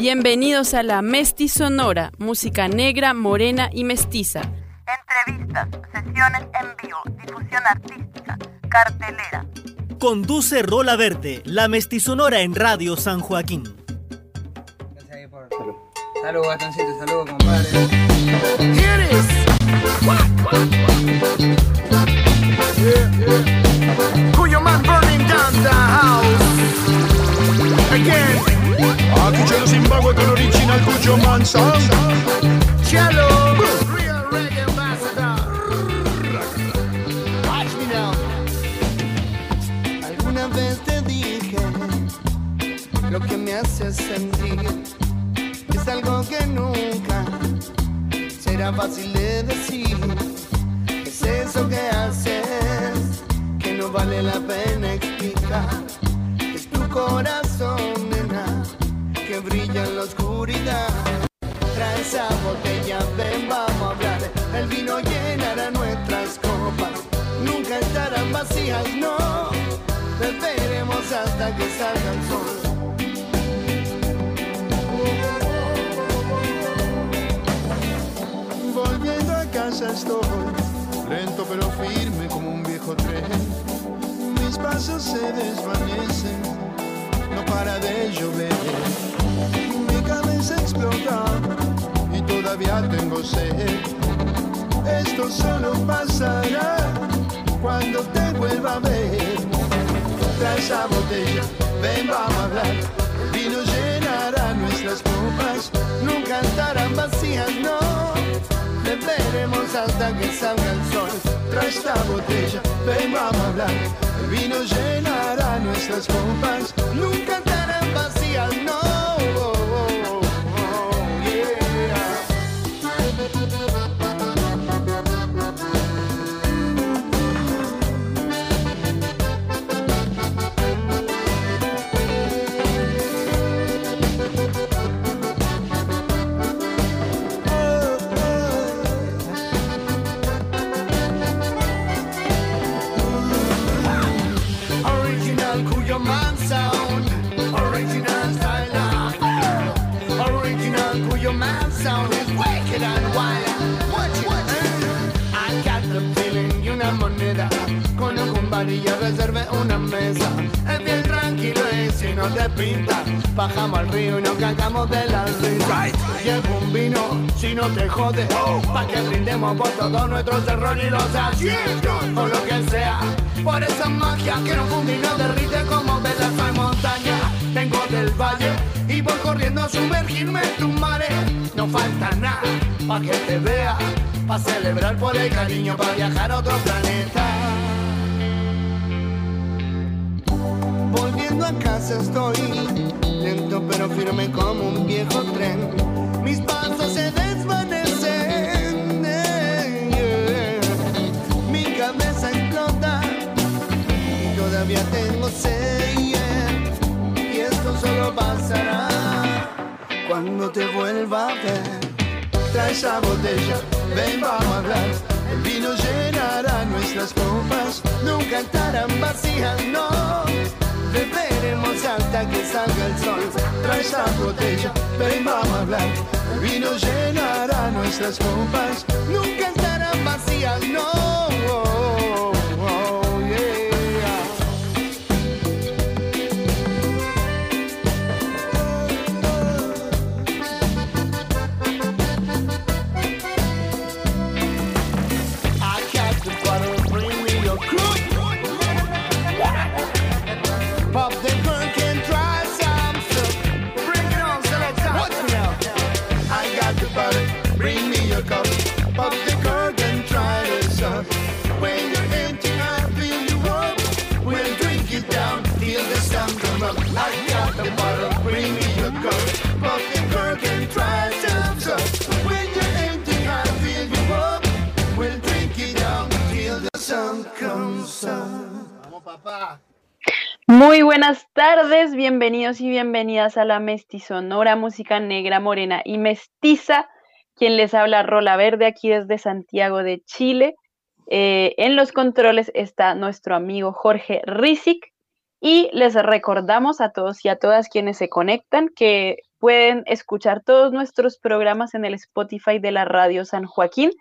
Bienvenidos a la Mesti Sonora, música negra, morena y mestiza. Entrevistas, sesiones en vivo, difusión artística, cartelera. Conduce Rola Verde, la Sonora en Radio San Joaquín. Gracias ahí por... Salud. Salud, Gastoncito, salud, compadre. Here it is. Yeah, yeah. Cuyo man burning down the house. Again. Aquí c'è lo Zimbabwe con l'original Cujo Man Sound Cello Real Reggae Ambassador Watch me now Alguna vez te dije Lo que me hace sentir Es algo que nunca Será fácil de decir. Es eso que haces Que no vale la pena explicar. Es tu corazón que brilla en la oscuridad. Trae esa botella, ven, vamos a hablar. El vino llenará nuestras copas. Nunca estarán vacías, no. Beberemos hasta que salga el sol. Volviendo a casa estoy, lento pero firme como un viejo tren. Mis pasos se desvanecen, no para de llover cabeza explota y todavía tengo sed. Esto solo pasará cuando te vuelva a ver. Trae esa botella, ven, vamos a hablar. Vino llenará nuestras copas, nunca estarán vacías, no. Beberemos hasta que salga el sol. Trae esta botella, ven, vamos a hablar. Vino llenará nuestras copas, nunca estarán vacías. Y ya reservé una mesa. Es bien tranquilo y si no te pinta, bajamos al río y nos cagamos de la risa. Llevo un vino si no te jode, pa' que brindemos por todos nuestros errores y los aciertos, o lo que sea. Por esa magia que nos funde y nos derrite como velas en montaña. Vengo del valle y voy corriendo a sumergirme en tus mares. No falta nada pa' que te vea, pa' celebrar por el cariño, pa' viajar a otro planeta. Volviendo a casa estoy, lento pero firme como un viejo tren. Mis pasos se desvanecen, mi cabeza explota y todavía tengo sed. Y esto solo pasará cuando te vuelva a ver. Trae esa botella, ven, vamos a hablar. El vino llenará nuestras copas, nunca estarán vacías, no Beberemos hasta que salga el sol. Trae esa botella, ven, vamos a hablar. El vino llenará nuestras copas, y bienvenidas a la Mestizonora, música negra, morena y mestiza. Quien les habla Rola Verde aquí desde Santiago de Chile. Eh, en los controles está nuestro amigo Jorge Rizik y les recordamos a todos y a todas quienes se conectan que pueden escuchar todos nuestros programas en el Spotify de la Radio San Joaquín.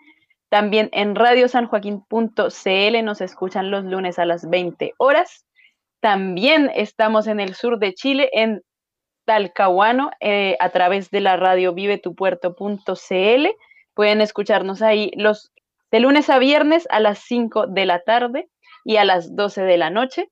También en radiosanjoaquín.cl nos escuchan los lunes a las 20 horas. También estamos en el sur de Chile, en Talcahuano, eh, a través de la radio vivetupuerto.cl. Pueden escucharnos ahí los de lunes a viernes a las 5 de la tarde y a las 12 de la noche.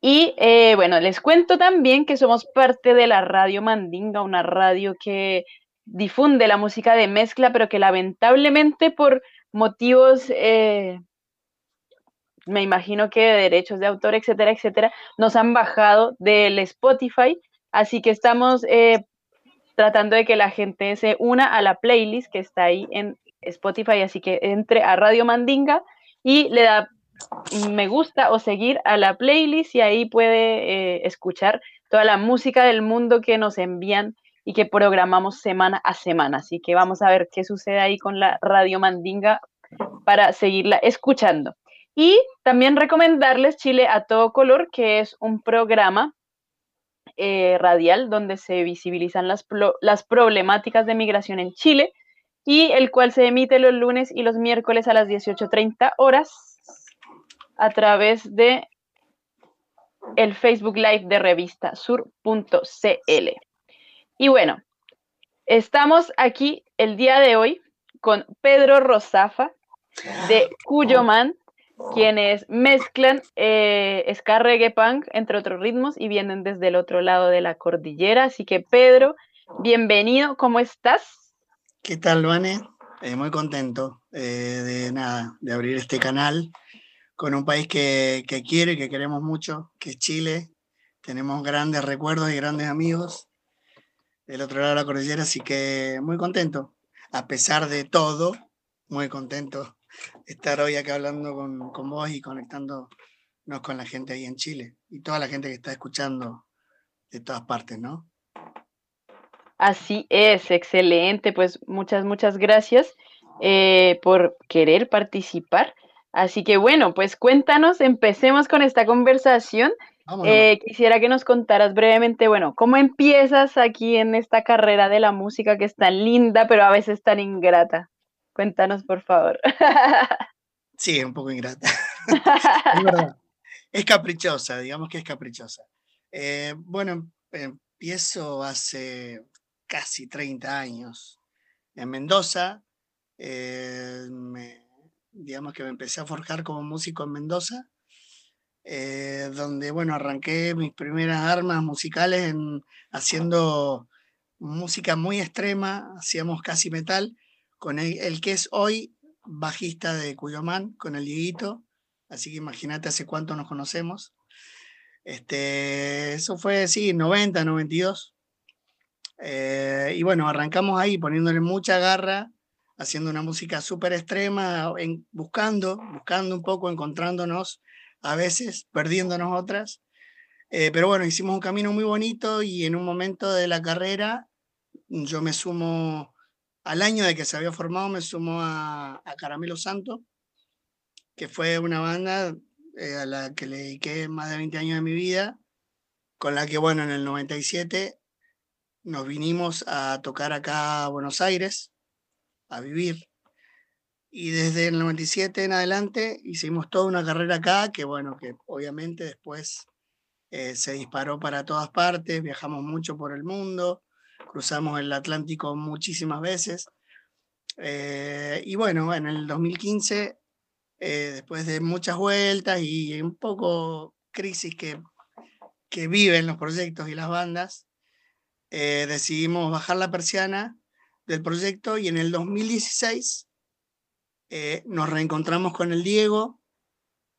Y eh, bueno, les cuento también que somos parte de la Radio Mandinga, una radio que difunde la música de mezcla, pero que lamentablemente por motivos, eh, me imagino que de derechos de autor, etcétera, etcétera, nos han bajado del Spotify. Así que estamos eh, tratando de que la gente se una a la playlist que está ahí en Spotify. Así que entre a Radio Mandinga y le da me gusta o seguir a la playlist y ahí puede eh, escuchar toda la música del mundo que nos envían y que programamos semana a semana. Así que vamos a ver qué sucede ahí con la Radio Mandinga para seguirla escuchando. Y también recomendarles Chile a todo color, que es un programa eh, radial donde se visibilizan las, las problemáticas de migración en Chile y el cual se emite los lunes y los miércoles a las 18.30 horas a través de el Facebook Live de revista sur.cl. Y bueno, estamos aquí el día de hoy con Pedro Rosafa de Cuyoman, quienes mezclan eh, punk, entre otros ritmos, y vienen desde el otro lado de la cordillera. Así que Pedro, bienvenido, ¿cómo estás? ¿Qué tal, Vane? Eh, muy contento eh, de nada, de abrir este canal con un país que, que quiero y que queremos mucho, que es Chile. Tenemos grandes recuerdos y grandes amigos del otro lado de la cordillera, así que muy contento. A pesar de todo, muy contento estar hoy acá hablando con, con vos y conectándonos con la gente ahí en Chile y toda la gente que está escuchando de todas partes, ¿no? Así es, excelente. Pues muchas, muchas gracias eh, por querer participar. Así que bueno, pues cuéntanos, empecemos con esta conversación. Eh, quisiera que nos contaras brevemente, bueno, ¿cómo empiezas aquí en esta carrera de la música que es tan linda, pero a veces tan ingrata? Cuéntanos, por favor. Sí, un poco ingrata. es verdad. Es caprichosa, digamos que es caprichosa. Eh, bueno, empiezo hace casi 30 años en Mendoza. Eh, me digamos que me empecé a forjar como músico en Mendoza, eh, donde, bueno, arranqué mis primeras armas musicales en, haciendo música muy extrema, hacíamos casi metal, con el, que es hoy bajista de Cuyomán, con el Dieguito, así que imagínate hace cuánto nos conocemos. Este, eso fue, sí, 90, 92. Eh, y bueno, arrancamos ahí poniéndole mucha garra haciendo una música súper extrema, en, buscando, buscando un poco, encontrándonos a veces, perdiéndonos otras. Eh, pero bueno, hicimos un camino muy bonito y en un momento de la carrera yo me sumo, al año de que se había formado, me sumo a, Caramelo Santo, que fue una banda eh, a la que le dediqué más de 20 años de mi vida, con la que, bueno, en el 97 nos vinimos a tocar acá a Buenos Aires a vivir. Y desde el 97 en adelante hicimos toda una carrera acá, que bueno, que obviamente después eh, se disparó para todas partes, viajamos mucho por el mundo, cruzamos el Atlántico muchísimas veces. Eh, y bueno, en el 2015, eh, después de muchas vueltas y un poco crisis que, que viven los proyectos y las bandas, decidimos bajar la persiana del proyecto y en el 2016 eh, nos reencontramos con el Diego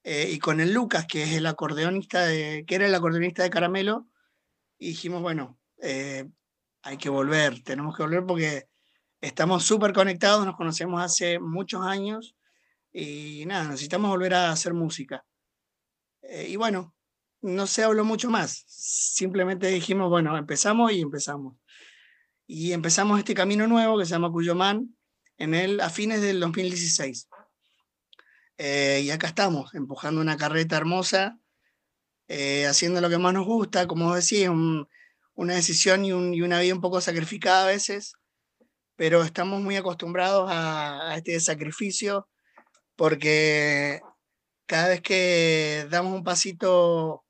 eh, y con el Lucas, que es el acordeonista de, que era el acordeonista de Caramelo, y dijimos, bueno, eh, hay que volver, tenemos que volver porque estamos súper conectados, nos conocemos hace muchos años y nada, necesitamos volver a hacer música. y bueno, no se habló mucho más, simplemente dijimos, bueno, empezamos y empezamos y empezamos este camino nuevo que se llama Cuyomán en el, a fines del 2016. Eh, y acá estamos, empujando una carreta hermosa, eh, haciendo lo que más nos gusta, como os decía, un, una decisión y, un- y una vida un poco sacrificada a veces, pero estamos muy acostumbrados a, a este sacrificio porque cada vez que damos un pasito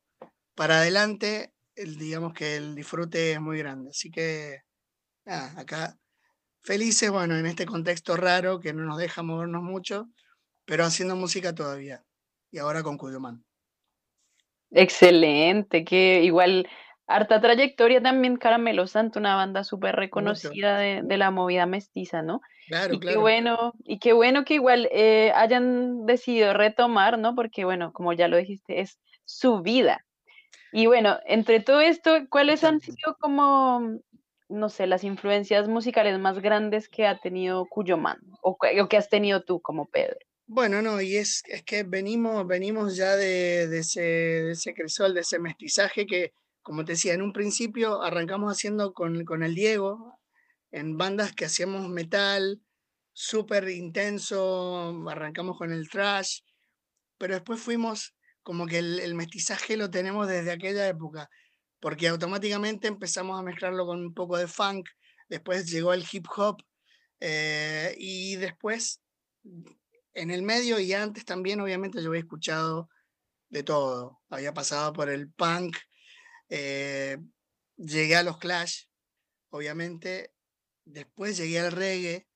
para adelante, el- digamos que el disfrute es muy grande. Así que, nada, acá felices, bueno, en este contexto raro que no nos deja movernos mucho, pero haciendo música todavía. Y ahora con Cuyumán. Excelente, que igual harta trayectoria también Caramelo Santo, una banda súper reconocida de, de la movida mestiza, ¿no? Claro, Y qué claro. bueno, y qué bueno que igual eh, hayan decidido retomar, ¿no? Porque bueno, como ya lo dijiste, es su vida. Y bueno, entre todo esto, ¿cuáles han sido como, no sé, las influencias musicales más grandes que ha tenido Cuyomán o, o que has tenido tú como Pedro? Bueno, no, y es, es que venimos, venimos ya de, de ese, de ese cresol, de ese mestizaje que, como te decía, en un principio arrancamos haciendo con, con el Diego, en bandas que hacíamos metal, súper intenso, arrancamos con el trash, pero después fuimos como que el, mestizaje lo tenemos desde aquella época, porque automáticamente empezamos a mezclarlo con un poco de funk, después llegó el hip hop, eh, y después en el medio y antes también, obviamente, yo había escuchado de todo. Había pasado por el punk, eh, llegué a los Clash, obviamente, después llegué al reggae,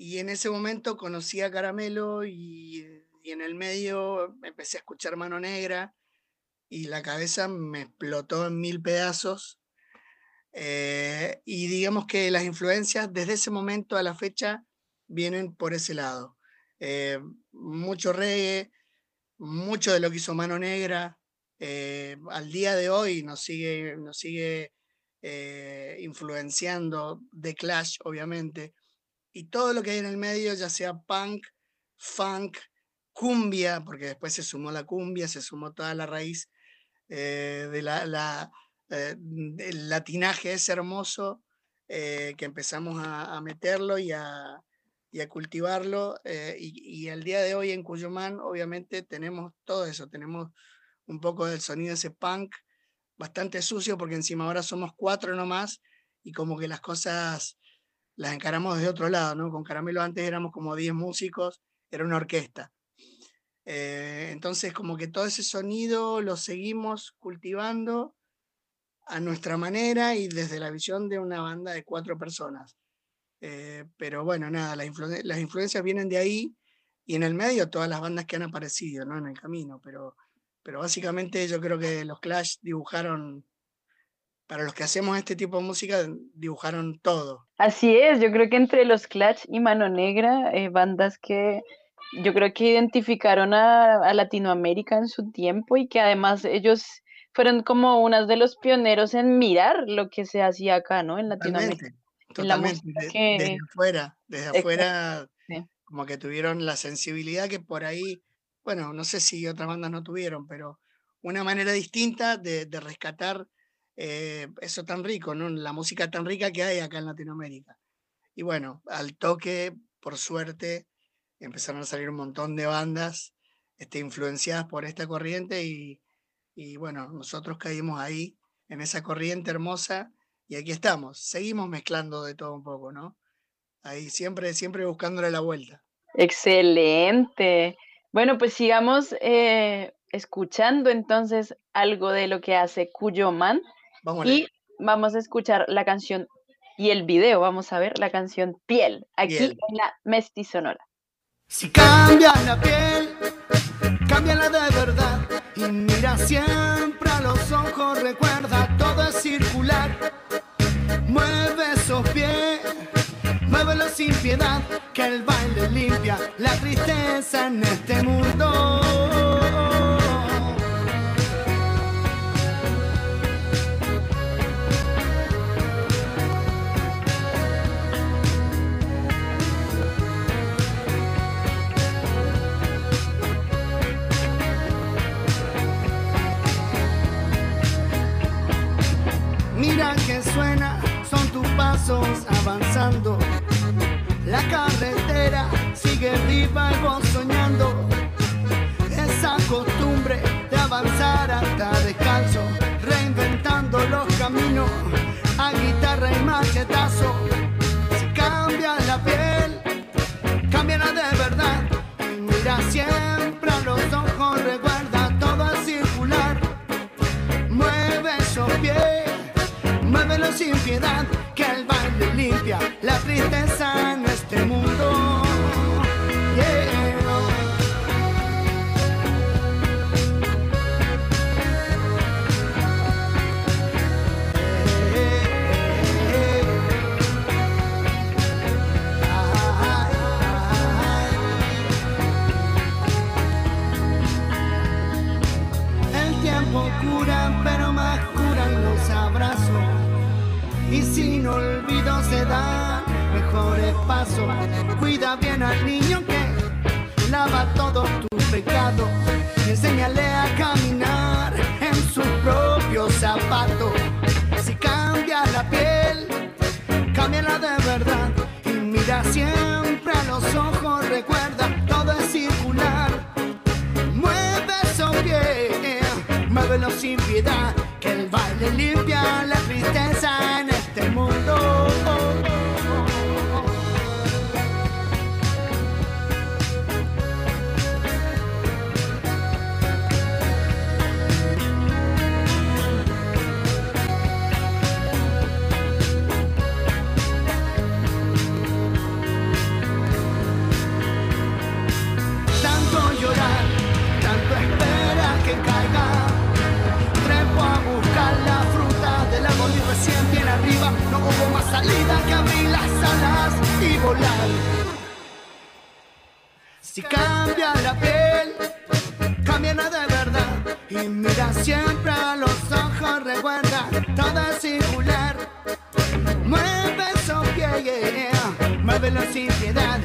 y en ese momento conocí a Caramelo y, en el medio empecé a escuchar Mano Negra y la cabeza me explotó en mil pedazos. eh, y digamos que las influencias desde ese momento a la fecha vienen por ese lado. Eh, mucho reggae, mucho de lo que hizo Mano Negra, eh, al día de hoy nos sigue, nos sigue eh, influenciando The Clash, obviamente, y todo lo que hay en el medio, ya sea punk, funk, cumbia, porque después se sumó la cumbia, se sumó toda la raíz eh, de la, eh, latinaje ese hermoso que empezamos a, meterlo y a, cultivarlo. y, y al día de hoy en Cuyumán, obviamente, tenemos todo eso. Tenemos un poco del sonido ese punk, bastante sucio, porque encima ahora somos cuatro nomás y como que las cosas las encaramos desde otro lado, ¿no? Con Caramelo antes éramos como 10 músicos, era una orquesta. Eh, entonces, como que todo ese sonido lo seguimos cultivando a nuestra manera y desde la visión de una banda de cuatro personas. Eh, pero bueno, nada, las, las influencias vienen de ahí y en el medio todas las bandas que han aparecido, ¿no? En el camino, pero, pero básicamente yo creo que los Clash dibujaron, para los que hacemos este tipo de música, dibujaron todo. Así es, yo creo que entre los Clash y Mano Negra, eh, bandas que yo creo que identificaron a, a Latinoamérica en su tiempo y que además ellos fueron como unos de los pioneros en mirar lo que se hacía acá, ¿no? En Latinoamérica. Totalmente, en la de- que- desde afuera, desde afuera, sí. como que tuvieron la sensibilidad que por ahí, bueno, no sé si otras bandas no tuvieron, pero una manera distinta de, rescatar eh, eso tan rico, ¿no? La música tan rica que hay acá en Latinoamérica. Y bueno, al toque, por suerte, empezaron a salir un montón de bandas este, influenciadas por esta corriente y, y bueno, nosotros caímos ahí, en esa corriente hermosa, y aquí estamos, seguimos mezclando de todo un poco, ¿no? Ahí siempre, siempre buscándole la vuelta. Excelente. Bueno, pues sigamos eh, escuchando entonces algo de lo que hace Cuyoman Vámonos. y vamos a escuchar la canción y el video, vamos a ver la canción Piel, aquí Piel. en la Mesti Sonora. Si cambia la piel, cámbiala de verdad. Y mira siempre a los ojos, recuerda, todo es circular. Mueve esos pies, muévelo sin piedad, que el baile limpia la tristeza en este mundo. Mira que suena, son tus pasos avanzando. La carretera sigue viva y vos soñando. Esa costumbre de avanzar hasta descalzo, reinventando los caminos cachetazo. Si cambia la piel, cambiará de verdad. Y mira siempre a los ojos, recuerda todo es circular. Mueve esos pies, muévelo sin piedad, que el limpia la tristeza en este mundo. Dan mejores pasos. Cuida bien al niño que lava todos tus pecados. Enséñale a caminar en sus propios zapatos. Si cambia la piel, cámbiala de verdad. Y mira siempre a los ojos, recuerda, todo es circular. Mueve esos pies, muévelo sin piedad, que el baile limpia la tristeza salida que abrir las alas y volar. Si cambia la piel, cambia de verdad. Y mira siempre a los ojos, recuerda, todo es circular. Mueve esos pies, yeah. muévelo sin piedad,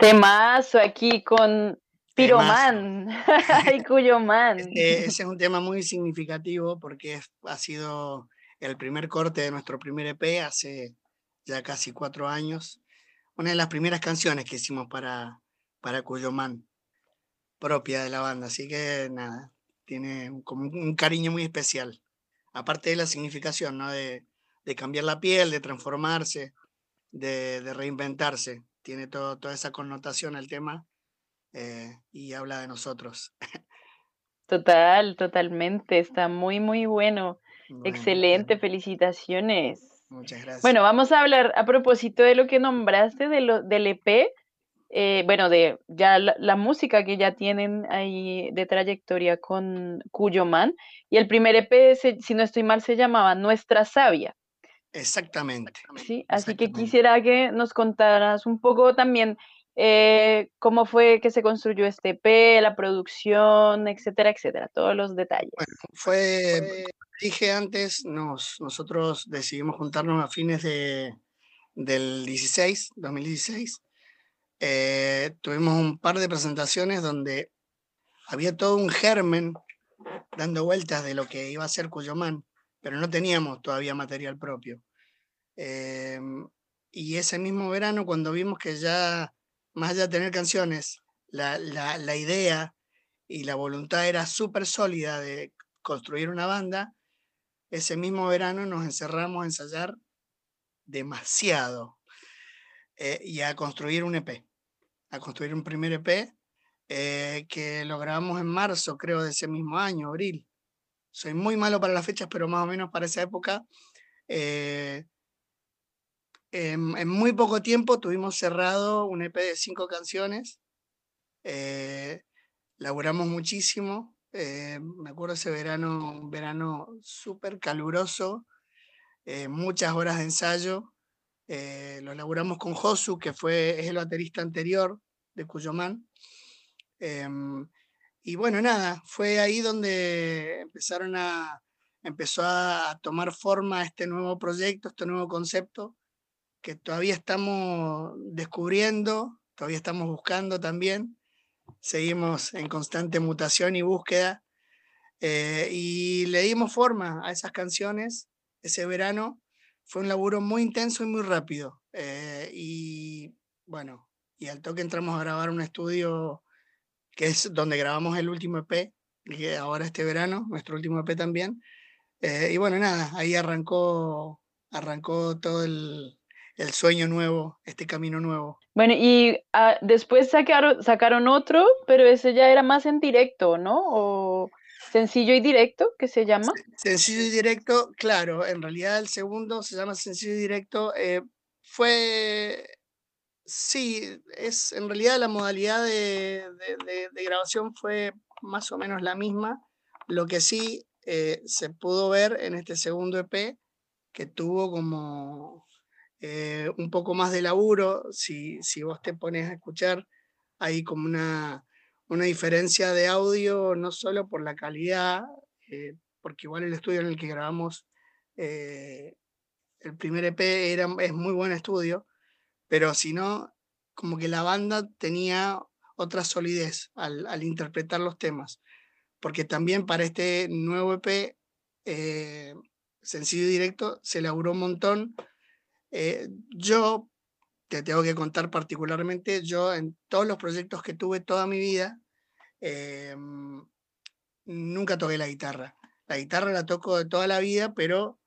Temazo aquí con Piromán y Cuyomán. Este, ese es un tema muy significativo porque es- ha sido el primer corte de nuestro primer EP hace ya casi cuatro años. Una de las primeras canciones que hicimos para, para Cuyomán, propia de la banda. Así que nada, tiene como un un cariño muy especial. Aparte de la significación, ¿no? De, de cambiar la piel, de transformarse, de, de reinventarse. Tiene todo, toda esa connotación el tema eh, y habla de nosotros. Total, totalmente. Está muy, muy bueno. Bueno, Excelente, bueno, felicitaciones. Muchas gracias. Bueno, vamos a hablar a propósito de lo que nombraste de lo, del EP, eh, bueno, de ya la, la música que ya tienen ahí de trayectoria con Cuyo Man. Y el primer EP, se- si no estoy mal, se llamaba Nuestra Sabia. Exactamente. Sí, así que quisiera que nos contaras un poco también eh, cómo fue que se construyó este EP, la producción, etcétera, etcétera, todos los detalles. Fue, dije antes, nos, nosotros decidimos juntarnos a fines de, del 16, 2016. Eh, tuvimos un par de presentaciones donde había todo un germen dando vueltas de lo que iba a ser Cuyomán, pero no teníamos todavía material propio. Em, y ese mismo verano, cuando vimos que ya, más allá de tener canciones, la, la- la idea y la voluntad era súper sólida de construir una banda, ese mismo verano nos encerramos a ensayar demasiado eh, y a construir un EP, a construir un primer EP eh, que lo grabamos en marzo, creo, de ese mismo año, abril. Soy muy malo para las fechas, pero más o menos para esa época. eh, en, muy poco tiempo tuvimos cerrado un EP de cinco canciones. eh, laburamos muchísimo. eh, me acuerdo ese verano, un verano súper caluroso, eh, muchas horas de ensayo. lo laburamos con Josu, que fue, es el baterista anterior de Cuyomán. Y bueno, nada, fue ahí donde empezaron a, empezó a tomar forma este nuevo proyecto, este nuevo concepto, que todavía estamos descubriendo, todavía estamos buscando también. Seguimos en constante mutación y búsqueda. eh, y le dimos forma a esas canciones ese verano. Fue un laburo muy intenso y muy rápido. eh, y bueno, y al toque entramos a grabar un estudio que es donde grabamos el último EP, que ahora este verano, nuestro último EP también. Eh, y bueno, nada, ahí arrancó, arrancó todo el, el sueño nuevo, este camino nuevo. Bueno, y ah, después sacaron, sacaron otro, pero ese ya era más en directo, ¿no? O sencillo y directo, que se llama. Sencillo y directo, claro, en realidad el segundo se llama sencillo y directo. eh, fue, sí, es en realidad la modalidad de, grabación fue más o menos la misma. Lo que sí eh, se pudo ver en este segundo EP que tuvo como eh, un poco más de laburo. Si, vos te pones a escuchar, hay como una, una diferencia de audio, no solo por la calidad, eh, porque igual el estudio en el que grabamos el primer EP era, es muy buen estudio, pero si no, como que la banda tenía otra solidez al, interpretar los temas, porque también para este nuevo EP, eh, sencillo y directo, se laburó un montón. Eh, yo te tengo que contar particularmente, yo en todos los proyectos que tuve toda mi vida, eh, nunca toqué la guitarra. La guitarra la toco de toda la vida, pero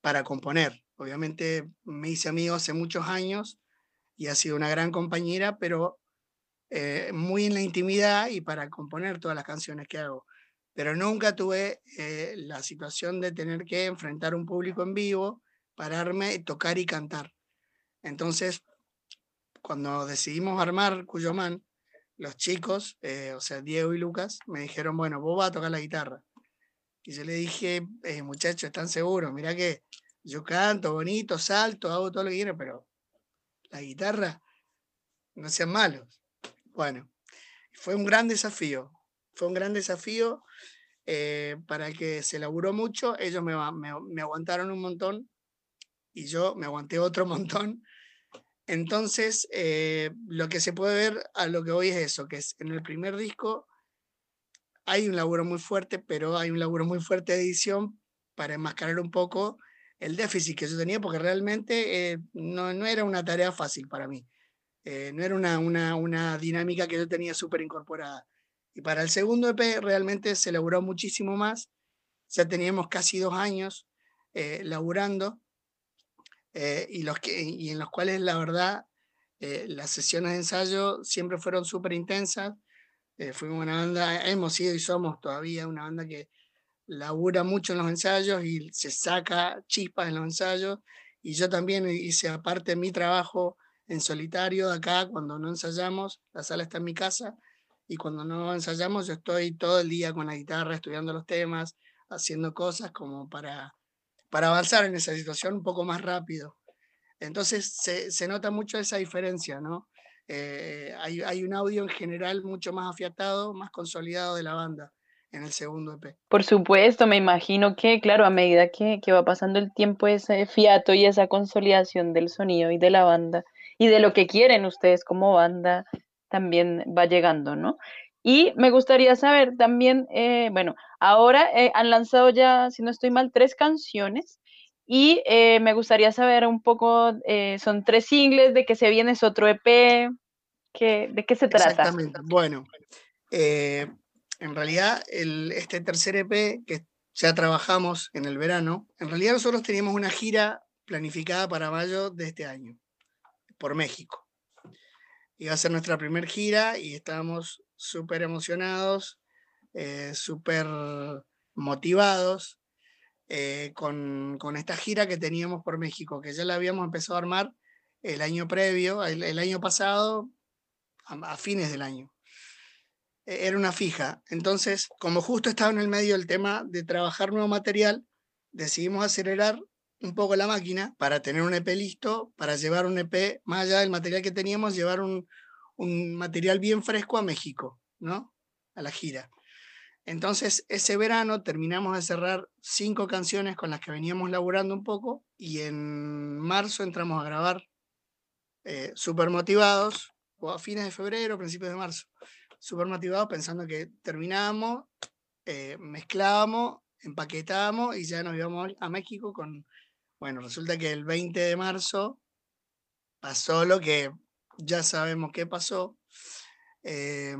para componer. Obviamente me hice amigo hace muchos años y ha sido una gran compañera, pero eh, muy en la intimidad y para componer todas las canciones que hago. Pero nunca tuve eh, la situación de tener que enfrentar un público en vivo, pararme, tocar y cantar. Entonces, cuando decidimos armar Cuyomán, los chicos, eh, o sea, Diego y Lucas, me dijeron, bueno, vos vas a tocar la guitarra. Y yo le dije, eh, muchachos, ¿están seguros? Mirá que yo canto bonito, salto, hago todo lo que quiero, pero la guitarra, no sean malos. Bueno, fue un gran desafío, fue un gran desafío eh, para el que se laburó mucho, ellos me- me aguantaron un montón y yo me aguanté otro montón. Entonces, eh, lo que se puede ver a lo que hoy es eso, que es en el primer disco hay un laburo muy fuerte, pero hay un laburo muy fuerte de edición para enmascarar un poco el déficit que yo tenía, porque realmente eh, no, no era una tarea fácil para mí. Eh, no era una, una, una dinámica que yo tenía súper incorporada. Y para el segundo EP realmente se laburó muchísimo más. Ya teníamos casi dos años eh, laburando eh, y, los que, y en los cuales la verdad las sesiones de ensayo siempre fueron súper intensas. Fuimos una banda, hemos sido y somos todavía una banda que labura mucho en los ensayos y se saca chispas en los ensayos. Y yo también hice aparte mi trabajo en solitario acá, cuando no ensayamos, la sala está en mi casa, y cuando no ensayamos yo estoy todo el día con la guitarra estudiando los temas, haciendo cosas como para, para avanzar en esa situación un poco más rápido. Entonces se, se nota mucho esa diferencia, ¿no? Eh, hay, hay un audio en general mucho más afiatado, más consolidado de la banda en el segundo EP. Por supuesto, me imagino que, claro, a medida que, que va pasando el tiempo, ese fiato y esa consolidación del sonido y de la banda y de lo que quieren ustedes como banda también va llegando, ¿no? Y me gustaría saber también, eh, bueno, ahora eh, han lanzado ya, si no estoy mal, tres canciones y eh, me gustaría saber un poco, son tres singles, de qué se viene, es otro EP, ¿qué, ¿de qué se trata? Exactamente. Bueno, eh, en realidad este tercer EP que ya trabajamos en el verano, en realidad nosotros teníamos una gira planificada para mayo de este año, por México. iba a ser nuestra primera gira y estábamos súper emocionados, eh, súper motivados eh, con, esta gira que teníamos por México, que ya la habíamos empezado a armar el año previo, el, año pasado, a, fines del año. E, era una fija. Entonces, como justo estaba en el medio del tema de trabajar nuevo material, decidimos acelerar un poco la máquina para tener un EP listo, para llevar un EP, más allá del material que teníamos, llevar un, material bien fresco a México, ¿no? A la gira. Entonces, ese verano terminamos de cerrar cinco canciones con las que veníamos laburando un poco y en marzo entramos a grabar eh, súper motivados, o a fines de febrero, principios de marzo, súper motivados pensando que terminábamos, eh, mezclábamos, empaquetábamos y ya nos íbamos a México con, bueno, resulta que el 20 de marzo pasó lo que ya sabemos qué pasó. Eh,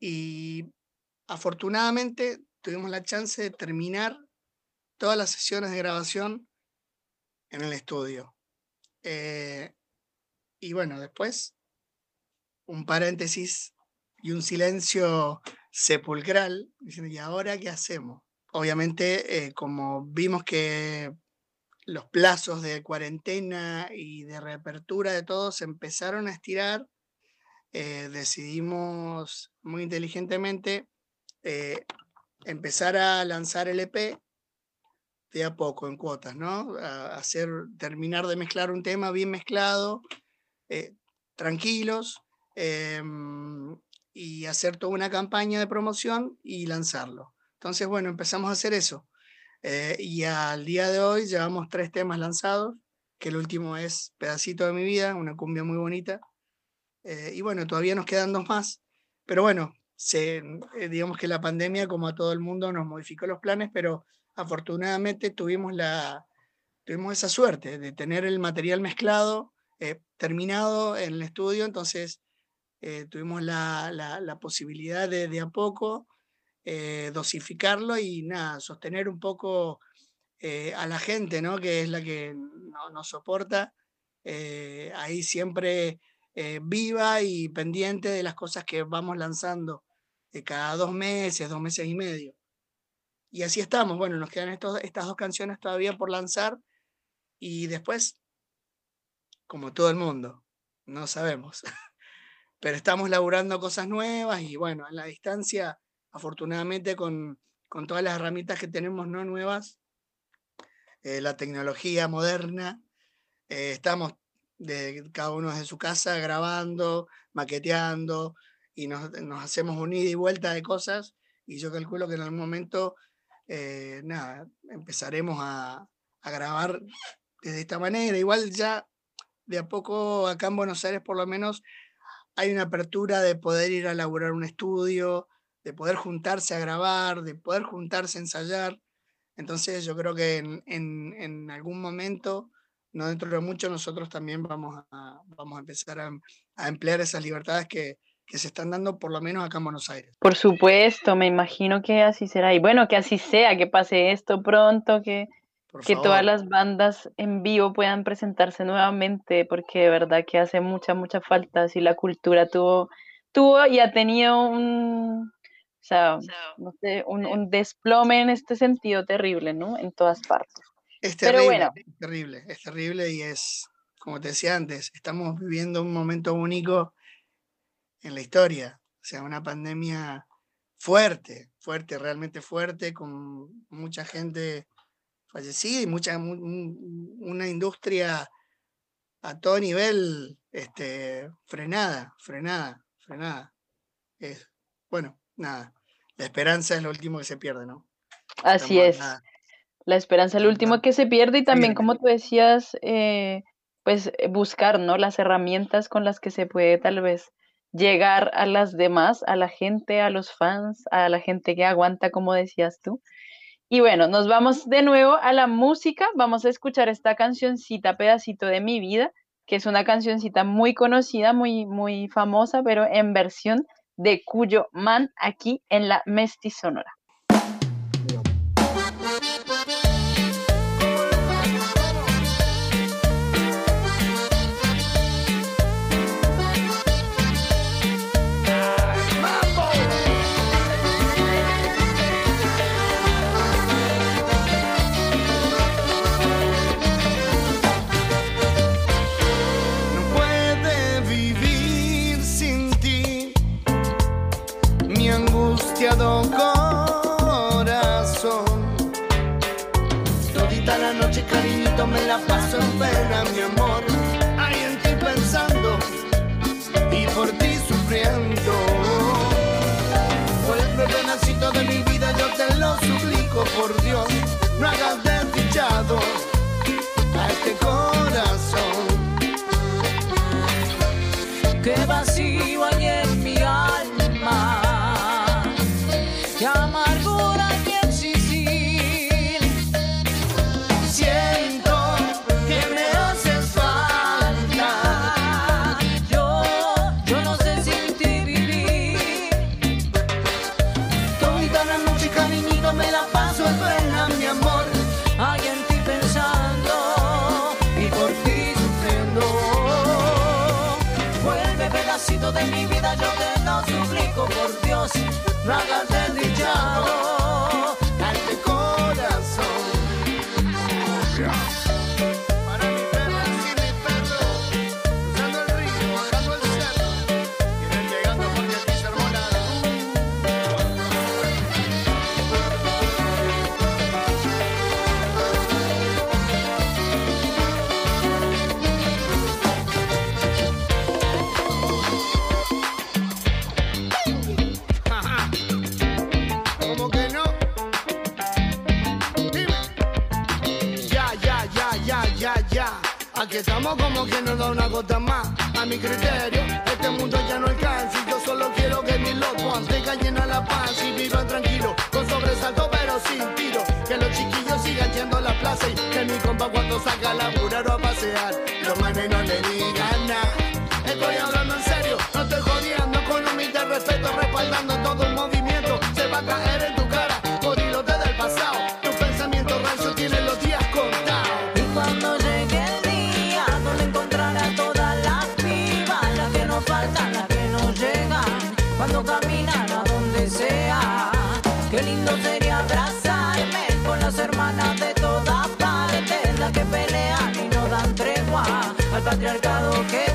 y afortunadamente tuvimos la chance de terminar todas las sesiones de grabación en el estudio. Eh, y bueno, después un paréntesis y un silencio sepulcral, ¿y ahora qué hacemos? Obviamente, eh, como vimos que los plazos de cuarentena y de reapertura de todos se empezaron a estirar, eh, decidimos muy inteligentemente eh, empezar a lanzar el EP de a poco, en cuotas, ¿no? Hacer, terminar de mezclar un tema bien mezclado, eh, tranquilos, em, y hacer toda una campaña de promoción y lanzarlo. Entonces, bueno, empezamos a hacer eso. Eh, y al día de hoy llevamos tres temas lanzados, que el último es Pedacito de mi vida, una cumbia muy bonita. Eh, y bueno, todavía nos quedan dos más, pero bueno, se, eh, digamos que la pandemia, como a todo el mundo, nos modificó los planes, pero afortunadamente tuvimos, la, tuvimos esa suerte de tener el material mezclado, terminado en el estudio, entonces eh, tuvimos la, la, la, posibilidad de, de a poco dosificarlo y nada, sostener un poco a la gente, ¿no? que es la que no, nos soporta. ahí siempre viva y pendiente de las cosas que vamos lanzando de cada dos meses, dos meses y medio. Y así estamos. Bueno, nos quedan estos, estas dos canciones todavía por lanzar y después, como todo el mundo, no sabemos. Pero estamos laburando cosas nuevas y bueno, en la distancia, afortunadamente con, con todas las herramientas que tenemos no nuevas, eh, la tecnología moderna, eh, estamos de cada uno desde su casa grabando, maqueteando, y nos, nos, hacemos un ida y vuelta de cosas y yo calculo que en algún momento, eh, nada, empezaremos a, a, grabar desde esta manera. Igual ya de a poco acá en Buenos Aires por lo menos hay una apertura de poder ir a laburar un estudio, de poder juntarse a grabar, de poder juntarse a ensayar. Entonces yo creo que en, en, en algún momento, no dentro de mucho, nosotros también vamos a, vamos a empezar a, a emplear esas libertades que, que se están dando por lo menos acá en Buenos Aires. Por supuesto, me imagino que así será. Y bueno, que así sea, que pase esto pronto, que, que todas las bandas en vivo puedan presentarse nuevamente, porque de verdad que hace mucha, mucha falta. Si la cultura tuvo, tuvo y ha tenido un, o sea, no sé, un, un desplome en este sentido terrible, ¿no? En todas partes. Es terrible, Pero bueno. es terrible, es terrible y es, como te decía antes, estamos viviendo un momento único en la historia. O sea, una pandemia fuerte, fuerte, realmente fuerte, con mucha gente fallecida y mucha, una industria a todo nivel este, frenada, frenada, frenada. Es, bueno, nada, la esperanza es lo último que se pierde, ¿no? Así es. Nada. La esperanza es lo último que se pierde y también, como tú decías, eh, pues buscar, ¿no? Las herramientas con las que se puede tal vez llegar a las demás, a la gente, a los fans, a la gente que aguanta, como decías tú. Y bueno, nos vamos de nuevo a la música. Vamos a escuchar esta cancioncita, Pedacito de mi vida, que es una cancioncita muy conocida, muy, muy famosa, pero en versión de Cuyo Man aquí en la Mestizonora. Paso en pena, mi amor. Hay en ti pensando y por ti sufriendo. Vuelve pedacito de mi vida, yo te lo suplico, por Dios, no hagas desdichado a este corazón. Qué vacío De mi vida, yo te lo suplico por Dios, no hagas desdichado a este corazón. Aquí estamos como que no da una gota más. A mi criterio, este mundo ya no alcanza. Y yo solo quiero que mis loved ones tengan llena la paz y vivan tranquilo, con sobresalto pero sin tiro. Que los chiquillos sigan yendo a la plaza y que mi compa cuando salga a patriarcado que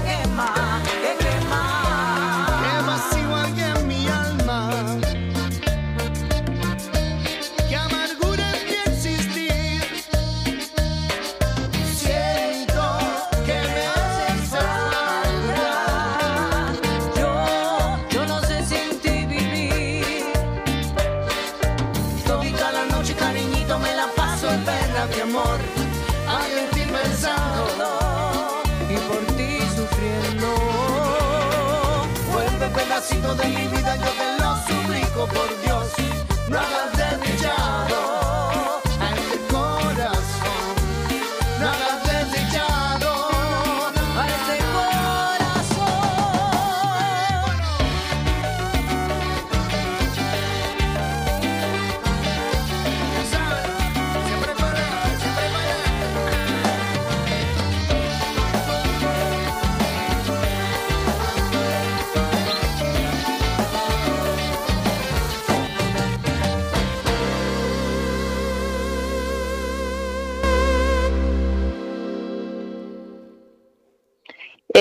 pedacito de mi vida, yo te lo suplico, por Dios. No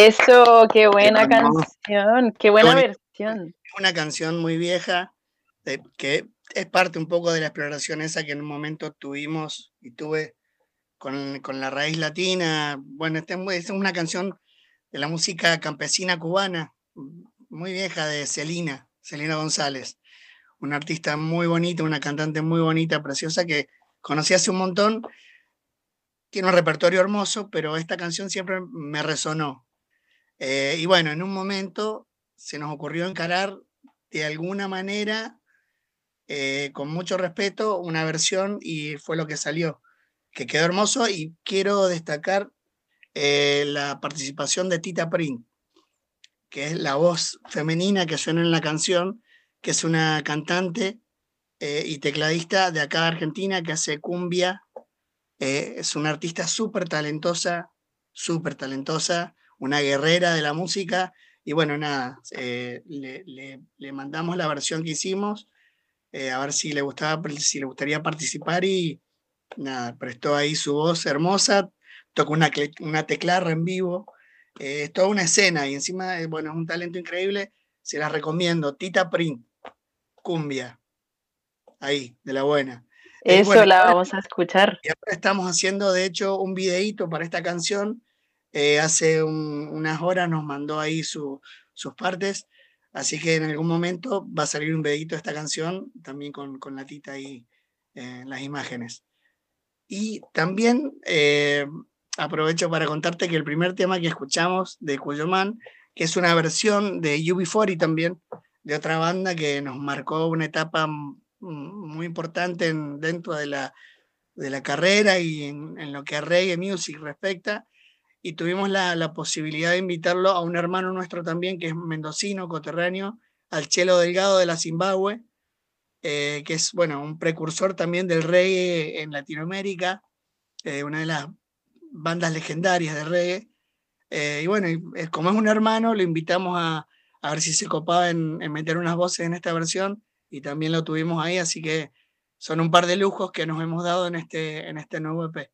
Eso, qué buena canción, qué buena versión. una canción muy vieja de- que es parte un poco de la exploración esa que en un momento tuvimos y tuve con, con la raíz latina. Bueno, esta es una canción de la música campesina cubana, muy vieja de Celina, Celina González, una artista muy bonita, una cantante muy bonita, preciosa, que conocí hace un montón. Tiene un repertorio hermoso, pero esta canción siempre me resonó. Eh, y bueno, en un momento se nos ocurrió encarar de alguna manera, eh, con mucho respeto, una versión y fue lo que salió, que quedó hermoso y quiero destacar eh, la participación de Tita Print, que es la voz femenina que suena en la canción, que es una cantante y tecladista de acá de Argentina que hace cumbia. es una artista súper talentosa, súper talentosa, una guerrera de la música. Y bueno, nada, eh, le, le- le mandamos la versión que hicimos, eh, a ver si le, gustaba, si le gustaría participar y nada, prestó ahí su voz hermosa, tocó una, una teclarra en vivo, eh, es toda una escena y encima, eh, bueno, es un talento increíble, se las recomiendo, Tita Print, cumbia, ahí, de la buena. Eso bueno, la vamos a escuchar. Y ahora estamos haciendo, de hecho, un videíto para esta canción. Eh, hace un- unas horas nos mandó ahí su- sus partes. Así que en algún momento va a salir un videíto de esta canción, también con, la tita ahí eh, en las imágenes. Y también eh, aprovecho para contarte que el primer tema que escuchamos de Cuyoman, que es una versión de UB40 también, de otra banda que nos marcó una etapa muy importante en- dentro de la, de la carrera y en, en lo que a reggae music respecta. Y tuvimos la, posibilidad de invitarlo a un hermano nuestro también, que es mendocino, coterráneo, al Chelo Delgado de la Zimbabue, eh, que es, bueno, un precursor también del reggae en Latinoamérica, eh, una de las bandas legendarias de reggae. Eh, y bueno, como es un hermano, lo invitamos a, a ver si se copaba en, en meter unas voces en esta versión y también lo tuvimos ahí, así que son un par de lujos que nos hemos dado en este, en este nuevo EP.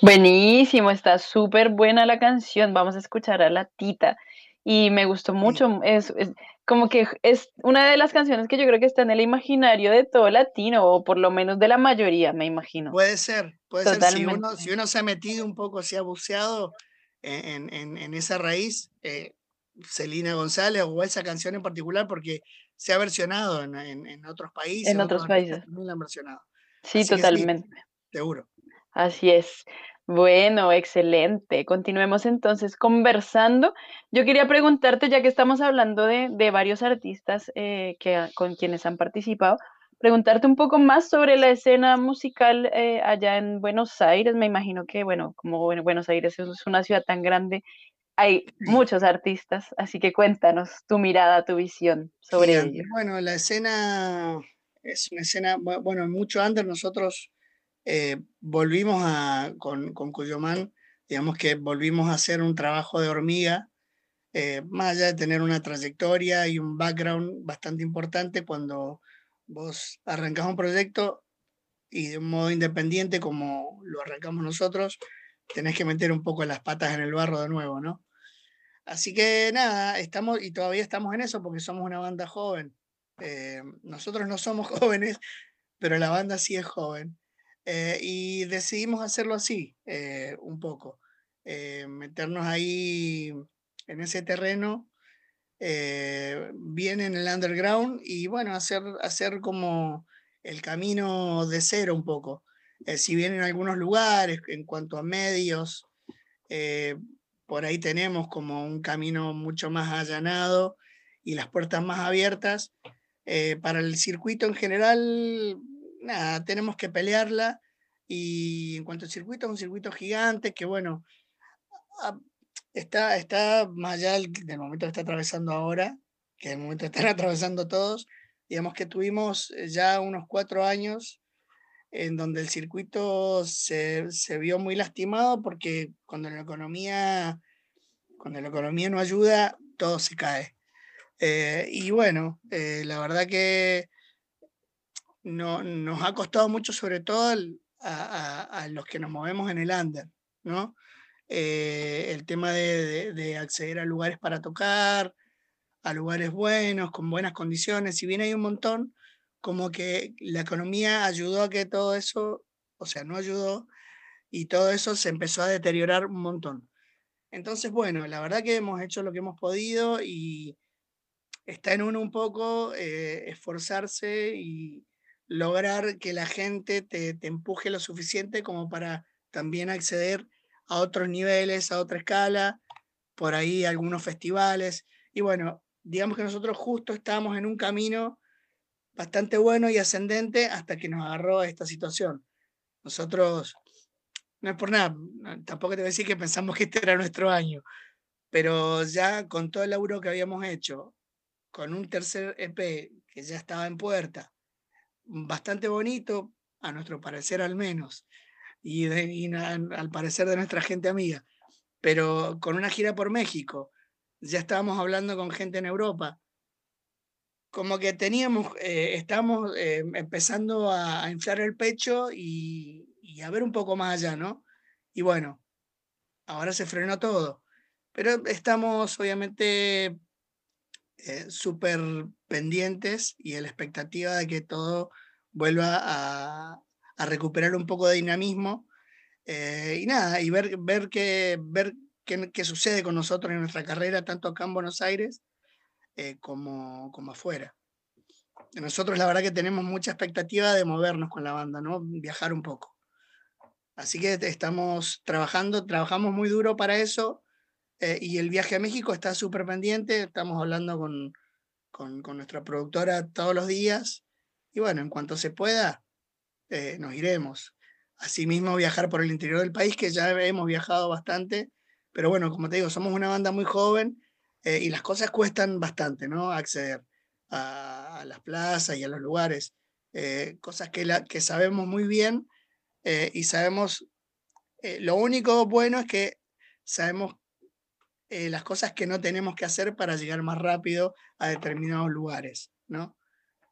Buenísimo, está súper buena la canción. Vamos a escuchar a la Tita. Y me gustó mucho. Es, es como que es una de las canciones que yo creo que está en el imaginario de todo latino, o por lo menos de la mayoría, me imagino. Puede ser, puede ser. Si uno, Totalmente. si uno se ha metido un poco, se ha buceado en, en- en esa raíz, eh, Celina González o esa canción en particular, porque se ha versionado en, en- otros países. En otros países. También la han versionado. Sí, Así totalmente. seguro. Así es. Bueno, excelente. Continuemos entonces conversando. Yo quería preguntarte, ya que estamos hablando de, de varios artistas eh, que, con quienes han participado, preguntarte un poco más sobre la escena musical eh, allá en Buenos Aires. Me imagino que, bueno, como Buen- Buenos Aires es una ciudad tan grande, hay muchos artistas, así que cuéntanos tu mirada, tu visión sobre ello. Bueno, la escena es una escena, bu- bueno, mucho antes nosotros eh, volvimos a, con, con Cuyomán, digamos que volvimos a hacer un trabajo de hormiga, eh, más allá de tener una trayectoria y un background bastante importante, cuando vos arrancás un proyecto y de un modo independiente como lo arrancamos nosotros, tenés que meter un poco las patas en el barro de nuevo, ¿no? Así que nada, estamos y todavía estamos en eso porque somos una banda joven. Eh, nosotros no somos jóvenes, pero la banda sí es joven. Eh, y decidimos hacerlo así, eh, un poco. eh, meternos ahí en ese terreno, eh, bien en el underground y bueno, hacer, hacer como el camino de cero un poco. Si bien en algunos lugares, en cuanto a medios, por ahí tenemos como un camino mucho más allanado y las puertas más abiertas. para el circuito en general, nada, tenemos que pelearla. Y en cuanto al circuito, es un circuito gigante que, bueno, está, está más allá del, momento que está atravesando ahora, que el momento están atravesando todos. Digamos que tuvimos eh, ya unos cuatro años en donde el circuito se, se vio muy lastimado porque cuando la economía, cuando la economía no ayuda, todo se cae. Eh, y bueno, eh, la verdad que no, nos ha costado mucho, sobre todo a, los que nos movemos en el under, ¿no? Eh, el tema de acceder a lugares para tocar, a lugares buenos, con buenas condiciones, si bien hay un montón, como que la economía ayudó a que todo eso, o sea, no ayudó, y todo eso se empezó a deteriorar un montón. Entonces, bueno, la verdad que hemos hecho lo que hemos podido y está en uno un poco eh, esforzarse y lograr que la gente te, te empuje lo suficiente como para también acceder a otros niveles, a otra escala, por ahí algunos festivales. Y bueno, digamos que nosotros justo estábamos en un camino bastante bueno y ascendente hasta que nos agarró esta situación. Nosotros, no es por nada, tampoco te voy a decir que pensamos que este era nuestro año, pero ya con todo el laburo que habíamos hecho, con un tercer EP que ya estaba en puerta, bastante bonito, a nuestro parecer al menos, y, de- al parecer de nuestra gente amiga, pero con una gira por México, ya estábamos hablando con gente en Europa, como que teníamos, eh, estábamos eh, empezando a, a inflar el pecho y, y a ver un poco más allá, ¿no? Y bueno, ahora se frenó todo, pero estamos obviamente eh, súper pendientes y a la expectativa de que todo vuelva a, recuperar un poco de dinamismo. eh, y nada, y ver, ver, qué, ver qué sucede con nosotros en nuestra carrera, tanto acá en Buenos Aires eh, como, como afuera. Nosotros la verdad que tenemos mucha expectativa de movernos con la banda, ¿no? Viajar un poco. Así que estamos trabajando, trabajamos muy duro para eso eh, y el viaje a México está súper pendiente, estamos hablando con, con, con nuestra productora todos los días y bueno, en cuanto se pueda, eh, nos iremos. Asimismo, viajar por el interior del país, que ya hemos viajado bastante, pero bueno, como te digo, somos una banda muy joven eh, y las cosas cuestan bastante, ¿no? Acceder a, a las plazas y a los lugares, eh, cosas que, la, que sabemos muy bien eh, y sabemos, eh, lo único bueno es que sabemos eh, las cosas que no tenemos que hacer para llegar más rápido a determinados lugares, ¿no?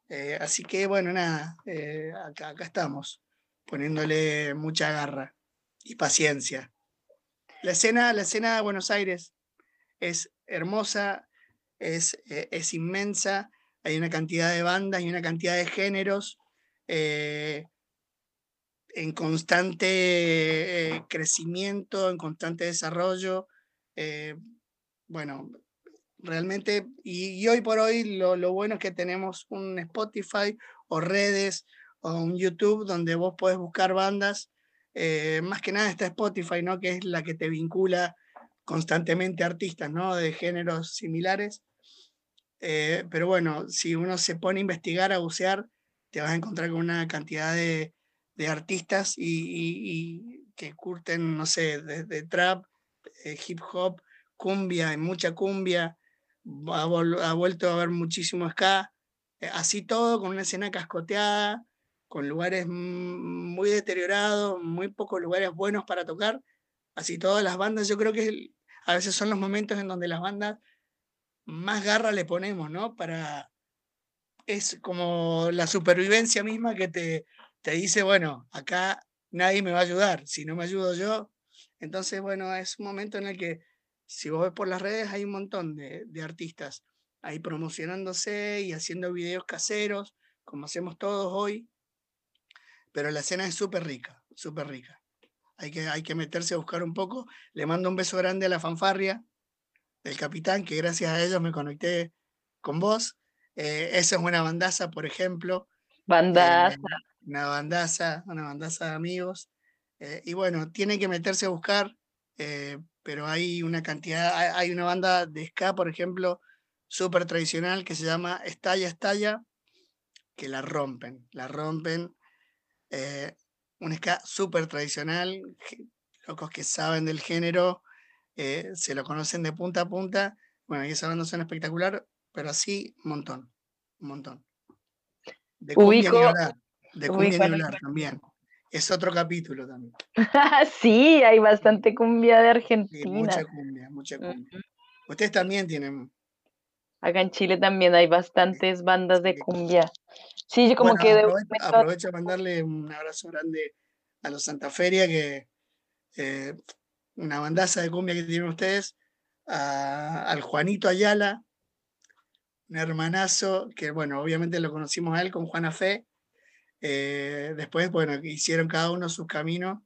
Eh, así que bueno, nada, eh, acá, acá estamos, poniéndole mucha garra y paciencia. La escena, la escena de Buenos Aires es hermosa, es, es inmensa, hay una cantidad de bandas y una cantidad de géneros en constante crecimiento, en constante desarrollo. Eh, bueno, realmente, y, hoy por hoy lo, bueno es que tenemos un Spotify o redes o un YouTube donde vos podés buscar bandas. eh, más que nada está Spotify, ¿no? Que es la que te vincula constantemente artistas, ¿no? De géneros similares. Eh, pero bueno, si uno se pone a investigar, a bucear, te vas a encontrar con una cantidad de, de artistas y- y que curten, no sé, desde trap, eh, hip hop, cumbia, hay mucha cumbia, ha, ha vuelto a haber muchísimo ska, eh, así todo con una escena cascoteada, con lugares muy deteriorados, muy pocos lugares buenos para tocar, así todas las bandas, yo creo que a veces son los momentos en donde las bandas más garra le ponemos, ¿no? Para, es como la supervivencia misma que te, te dice, bueno, acá nadie me va a ayudar, si no me ayudo yo. Entonces, bueno, es un momento en el que si vos ves por las redes hay un montón de, de artistas ahí promocionándose y haciendo videos caseros, como hacemos todos hoy, pero la escena es súper rica, súper rica. Hay que, hay que meterse a buscar un poco. Le mando un beso grande a la fanfarria del capitán, que gracias a ellos me conecté con vos. Eh, esa es una bandaza, por ejemplo. eh, Bandaza. una bandaza, una bandaza de amigos. Eh, y bueno, tienen que meterse a buscar, eh, pero hay una cantidad, hay, hay una banda de ska, por ejemplo, súper tradicional que se llama Estalla, Estalla, que la rompen, la rompen. eh, un ska súper tradicional, locos que saben del género, se lo conocen de punta a punta. Bueno, y esa banda suena espectacular, pero así, un montón, un montón. De cumbia ni hablar, de cumbia ni hablar también. Es otro capítulo también. sí, hay bastante cumbia de Sí, Argentina. mucha cumbia, mucha cumbia. Ustedes también tienen. Acá en Chile también hay bastantes bandas de cumbia. Sí, yo como Bueno, que de aprove- momento- aprovecho a mandarle un abrazo grande a los Santa Feria, que eh, una bandaza de cumbia que tienen ustedes, a- al Juanito Ayala, un hermanazo, que bueno, obviamente lo conocimos a él con Juana Fe. Eh, después, bueno, hicieron cada uno su camino,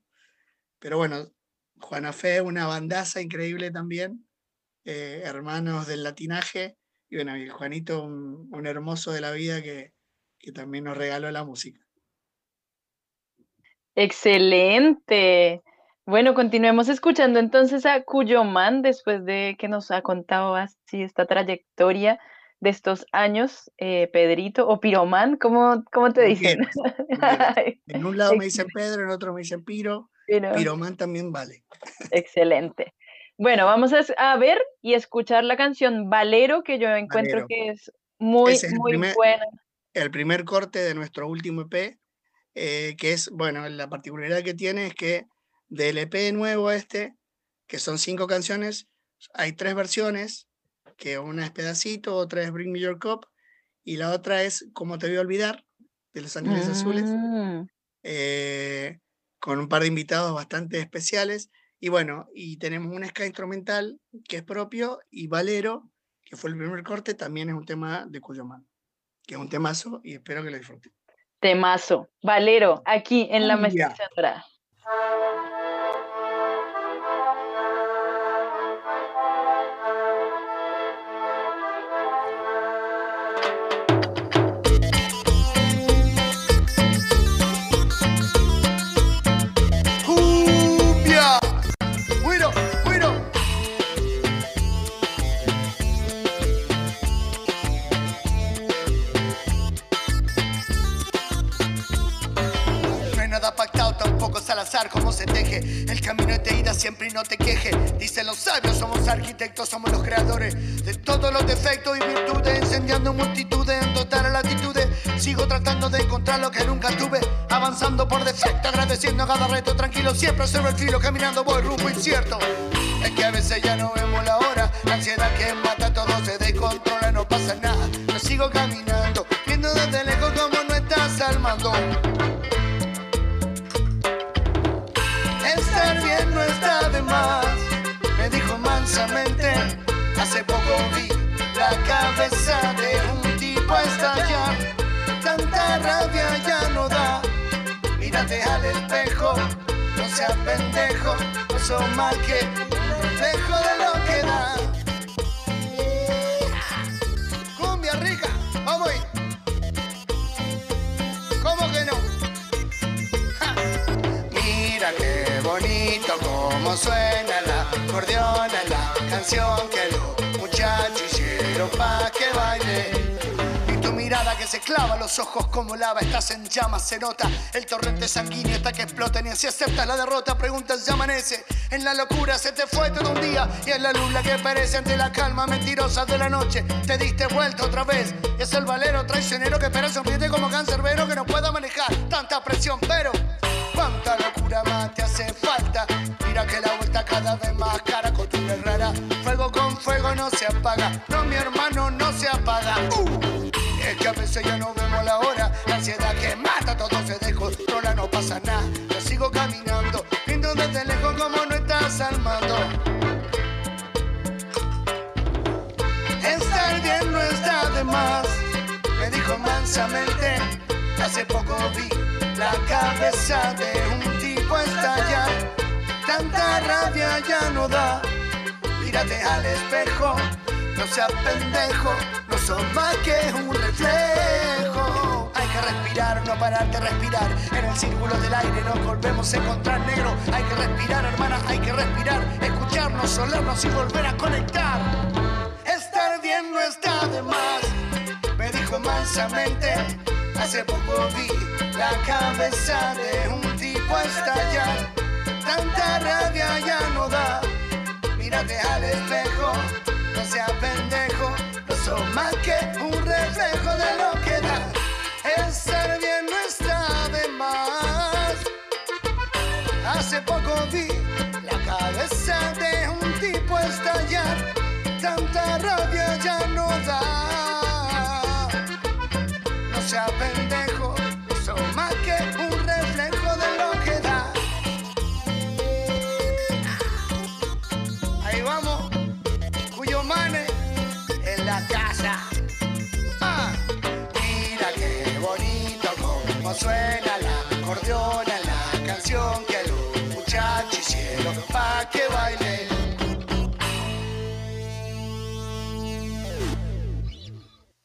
pero bueno, Juana Fe, una bandaza increíble también, eh, hermanos del latinaje, y bueno, y Juanito, un, hermoso de la vida que, que también nos regaló la música. Excelente. Bueno, continuemos escuchando entonces a Cuyoman después de que nos ha contado así esta trayectoria de estos años, eh, Pedrito o Piroman, ¿cómo, cómo te dicen? En un lado me dicen Pedro, en otro me dicen Piro, Piro. Piromán también vale. Excelente. Bueno, vamos a, ver y escuchar la canción Valero, que yo encuentro Valero. que es muy, es muy primer- buena. el primer corte de nuestro último EP, eh, que es, bueno, la particularidad que tiene es que del EP nuevo este, que son cinco canciones, hay tres versiones, que una es Pedacito, otra es Bring Me Your Cup, y la otra es Cómo te voy a olvidar, de Los Ángeles Azules, Mm, eh, con un par de invitados bastante especiales. Y bueno, y tenemos un ska instrumental que es propio, y Valero, que fue el primer corte, también es un tema de Cuyoman, que es un temazo, y espero que lo disfruten. Temazo. Valero, aquí en la Cumbia. Azar como se teje. El camino es de ida siempre y no te queje. Dicen los sabios, somos arquitectos, somos los creadores de todos los defectos y virtudes. Enseñando multitudes en total latitudes. Sigo tratando de encontrar lo que nunca tuve. Avanzando por defecto, agradeciendo cada reto. Tranquilo, siempre sobre el filo, caminando voy rumbo incierto. Es que a veces ya no vemos la hora. La ansiedad que mata todo se descontrola, no pasa nada. Yo sigo caminando, viendo desde lejos como no estás al Estar bien no está de más, me dijo mansamente. Hace poco vi la cabeza de un tipo estallar. Tanta rabia ya no da. Mírate al espejo, no seas pendejo, no son más que un reflejo de lo que da. Qué bonito como suena la acordeona, la canción que los muchachos hicieron pa' que baile. Y tu mirada que se clava los ojos como lava, estás en llamas, se nota el torrente sanguíneo hasta que explota, ni así aceptas la derrota, preguntas ya amanece. En la locura se te fue todo un día y es la luz que perece ante la calma mentirosa de la noche. Te diste vuelta otra vez, y es el valero traicionero que espera sonriente como cancerbero que no pueda manejar tanta presión, pero cuánta locura más te hace falta. Mira que la vuelta cada vez más cara, costumbre rara. Fuego con fuego no se apaga, no mi hermano no se apaga. Uh. Es que a veces ya no vemos la hora, la ansiedad que mata todo se descontrola, no pasa nada. Yo sigo caminando, viendo desde lejos como no estás al mando. Estar bien no está de más, me dijo mansamente. Hace poco vi la cabeza de un tipo estallar. Tanta rabia ya no da. Mírate al espejo, no seas pendejo, no son más que un reflejo. Hay que respirar, no parar de respirar. En el círculo del aire nos volvemos a encontrar negro. Hay que respirar, hermana, hay que respirar. Escucharnos, solernos y volver a conectar. Estar bien no está de más, me dijo mansamente. Hace poco vi la cabeza de un tipo estallar. Tanta rabia ya no da. Mírate al espejo, no seas pendejo. No son más que un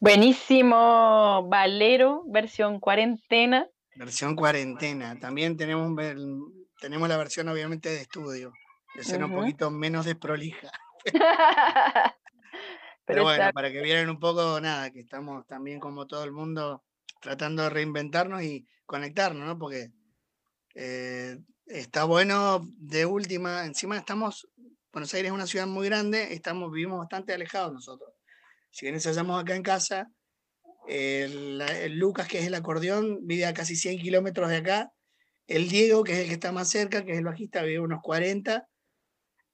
Buenísimo, Valero, versión cuarentena. Versión cuarentena. También tenemos, tenemos la versión obviamente de estudio. Que será un poquito menos desprolija. Pero Pero bueno, está- para que vieran un poco, nada, que estamos también como todo el mundo tratando de reinventarnos y conectarnos, ¿no? Porque eh, está bueno de última, encima estamos, Buenos Aires es una ciudad muy grande, estamos, vivimos bastante alejados nosotros. Si bien ensayamos acá en casa, el, Lucas, que es el acordeón, vive a casi 100 kilómetros de acá, el Diego, que es el que está más cerca, que es el bajista, vive unos 40,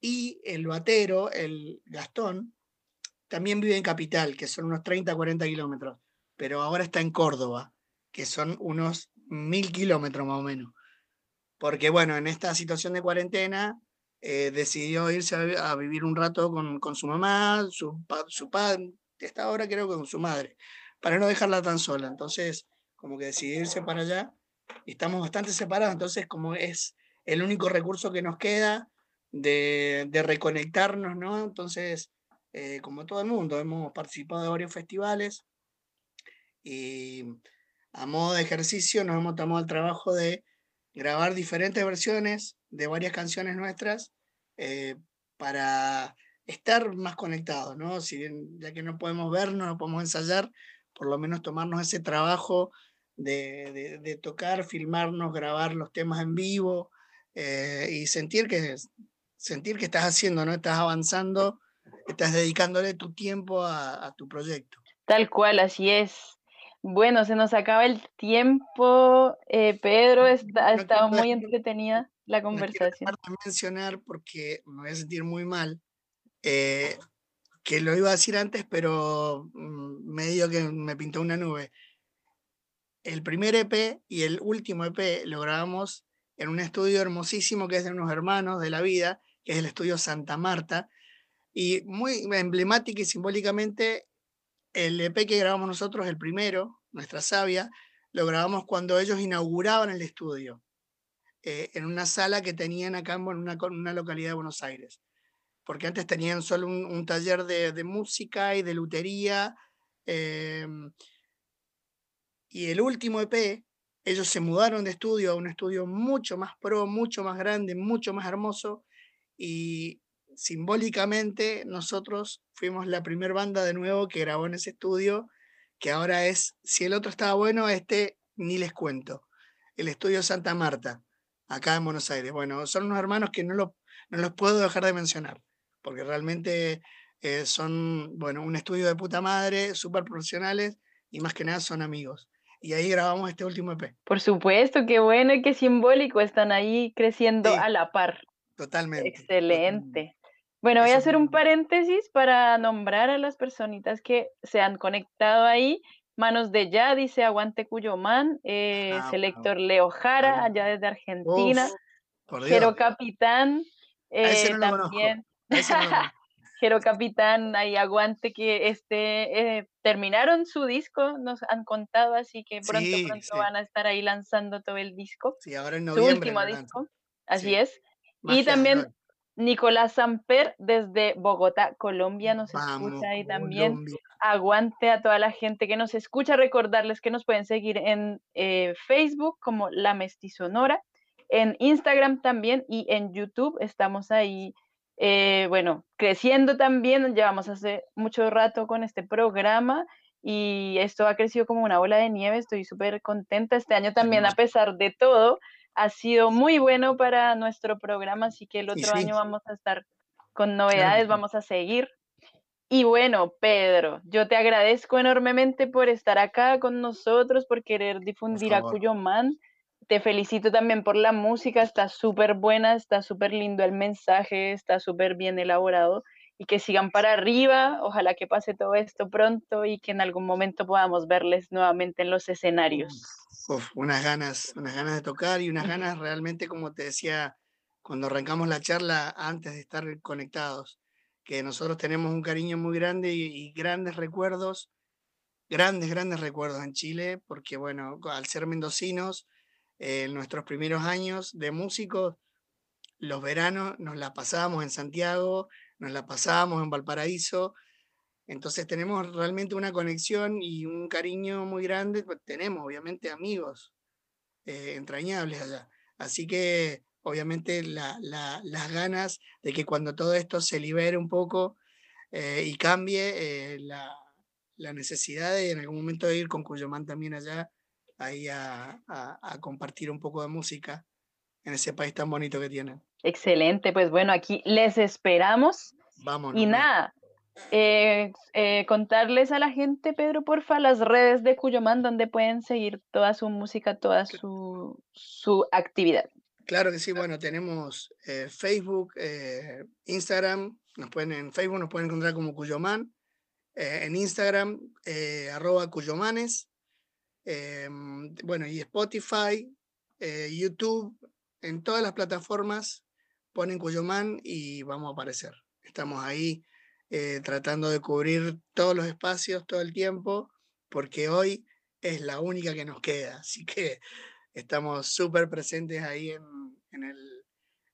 y el batero, el Gastón, también vive en Capital, que son unos 30, 40 kilómetros, pero ahora está en Córdoba, que son unos mil kilómetros más o menos. Porque bueno, en esta situación de cuarentena eh, decidió irse a, vi- a vivir un rato con, con su mamá, su, su padre, está ahora creo que con su madre, para no dejarla tan sola. Entonces, como que decidió irse para allá y estamos bastante separados, entonces como es el único recurso que nos queda de, de reconectarnos, ¿no? Entonces, eh, como todo el mundo, hemos participado de varios festivales y a modo de ejercicio nos hemos tomado el trabajo de grabar diferentes versiones de varias canciones nuestras eh, para estar más conectados, ¿no? Si bien ya que no podemos vernos, no podemos ensayar, por lo menos tomarnos ese trabajo de, de- de tocar, filmarnos, grabar los temas en vivo eh, y sentir que, sentir que estás haciendo, ¿no? Estás avanzando, estás dedicándole tu tiempo a, a tu proyecto. Tal cual, así es. Bueno, se nos acaba el tiempo. eh, Pedro, está- ha No estado muy entretenida la conversación. mencionar porque me voy a sentir muy mal, eh, que lo iba a decir antes, pero mm, medio que me pintó una nube. El primer EP y el último EP lo grabamos en un estudio hermosísimo que es de unos hermanos de la vida, que es el estudio Santa Marta, y muy emblemática y simbólicamente el EP que grabamos nosotros, el primero, Nuestra Sabia, lo grabamos cuando ellos inauguraban el estudio eh, en una sala que tenían acá en una, localidad de Buenos Aires. Porque antes tenían solo un, taller de, de música y de lutería. em, y el último EP, ellos se mudaron de estudio a un estudio mucho más pro, mucho más grande, mucho más hermoso. Y simbólicamente nosotros fuimos la primera banda de nuevo que grabó en ese estudio, que ahora es, si el otro estaba bueno, este ni les cuento. El estudio Santa Marta acá en Buenos Aires. Bueno, son unos hermanos que no, lo- no los puedo dejar de mencionar, porque realmente eh, son, bueno, un estudio de puta madre, súper profesionales y más que nada son amigos. Y ahí grabamos este último EP, Por supuesto, qué bueno y qué simbólico. Están ahí creciendo Sí, a la par. totalmente. totalmente. Excelente. Bueno, voy a hacer un paréntesis para nombrar a las personitas que se han conectado ahí. Manos de Ya dice Aguante Cuyomán, eh, Ah, Selector Leo Jara, allá desde Argentina, Uf, Jero. Capitán, eh, no también. Conozco. Jero Capitán, ahí aguante que este eh, terminaron su disco, nos han contado, así que pronto, Sí, pronto sí. van a estar ahí lanzando todo el disco, Sí, ahora en su noviembre último lo lanzan. disco, así Sí. es. Y Magia también. Nicolás Samper desde Bogotá, Colombia, nos Vamos, escucha ahí también. Colombia. Aguante a toda la gente que nos escucha. Recordarles que nos pueden seguir en eh, Facebook como La Mestizonora, en Instagram también y en YouTube. Estamos ahí, eh, bueno, creciendo también. Llevamos hace mucho rato con este programa y esto ha crecido como una bola de nieve. Estoy súper contenta. Este año también, a pesar de todo, ha sido muy bueno para nuestro programa, así que el otro sí, año vamos a estar con novedades, vamos a seguir. Y bueno, Pedro, yo te agradezco enormemente por estar acá con nosotros, por querer Por difundir a. Cuyomán. Te felicito también por la música, está súper buena, está súper lindo el mensaje, está súper bien elaborado y que sigan para arriba. Ojalá que pase todo esto pronto y que en algún momento podamos verles nuevamente en los escenarios. Uf, unas ganas, unas ganas de tocar y unas ganas realmente, como te decía cuando arrancamos la charla, antes de estar conectados, que nosotros tenemos un cariño muy grande y, y grandes recuerdos, grandes, grandes recuerdos en Chile, porque bueno, al ser mendocinos, eh, nuestros primeros años de músicos, los veranos nos la pasábamos en Santiago, nos la pasábamos en Valparaíso, entonces tenemos realmente una conexión y un cariño muy grande. pues, Tenemos obviamente amigos eh, entrañables allá. Así que obviamente la- la- las ganas de que cuando todo esto se libere un poco eh, y cambie, eh, la, la necesidad de en algún momento ir con Cuyomán también allá, ahí a, a- a compartir un poco de música en ese país tan bonito que tienen. Excelente, pues bueno, aquí les esperamos. Vamos. Y nada, eh, eh, contarles a la gente, Pedro, porfa, las redes de Cuyomán donde pueden seguir toda su música, toda su, su actividad. Claro que sí, bueno, tenemos eh, Facebook, Instagram, nos pueden, en Facebook nos pueden encontrar como Cuyoman, eh, en Instagram, arroba Cuyomanes, mm, bueno, y Spotify, eh, YouTube, en todas las plataformas ponen Cuyoman y vamos a aparecer. Estamos ahí eh, tratando de cubrir todos los espacios todo el tiempo, porque hoy es la única que nos queda. Así que estamos súper presentes ahí en, en el,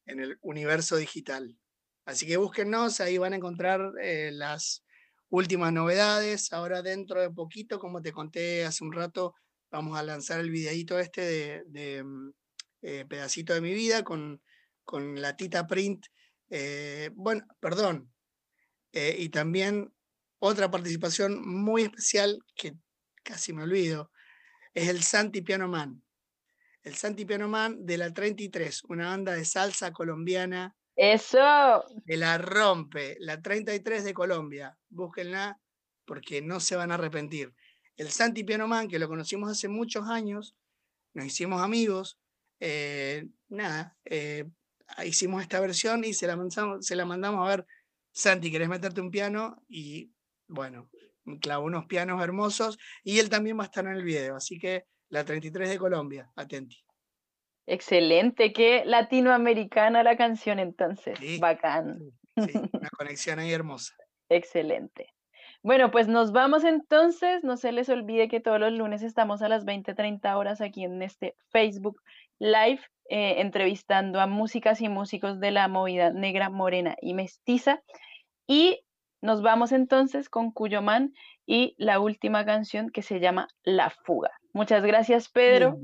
en el universo digital. Así que búsquennos, ahí van a encontrar eh, las últimas novedades. Ahora dentro de poquito, como te conté hace un rato, vamos a lanzar el videíto este de, mm, eh, pedacito de mi vida con, con la Tita Print. eh, bueno, perdón. eh, y también otra participación muy especial que casi me olvido, es el Santi Piano Man. El Santi Piano Man de la 33, una banda de salsa colombiana Eso. que la rompe, la 33 de Colombia. Búsquenla porque no se van a arrepentir. El Santi Piano Man, que lo conocimos hace muchos años, nos hicimos amigos, eh, nada, eh, hicimos esta versión y se la, mandamos, se la mandamos a ver, Santi, ¿querés meterte un piano? Y bueno, clavó unos pianos hermosos y él también va a estar en el video, así que la 33 de Colombia, atenti. Excelente, qué latinoamericana la canción entonces. Sí, Bacán. Sí, una conexión ahí hermosa. Excelente. Bueno, pues nos vamos entonces. No se les olvide que todos los lunes estamos a las 20:30 horas aquí en este Facebook Live, eh, entrevistando a músicas y músicos de la movida negra, morena y mestiza. Y nos vamos entonces con Cuyomán y la última canción que se llama La Fuga. Muchas gracias, Pedro.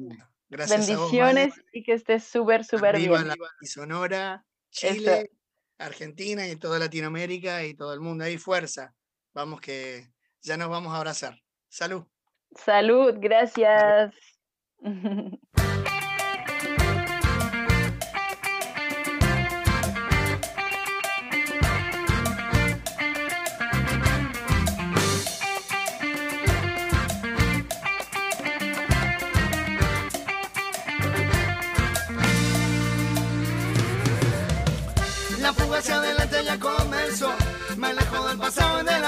Gracias a vos. Bendiciones y que estés súper, súper bien. la y Sonora, Eso. Chile, Argentina y toda Latinoamérica y todo el mundo. Ahí fuerza. Vamos que ya nos vamos a abrazar. Salud. Salud, gracias.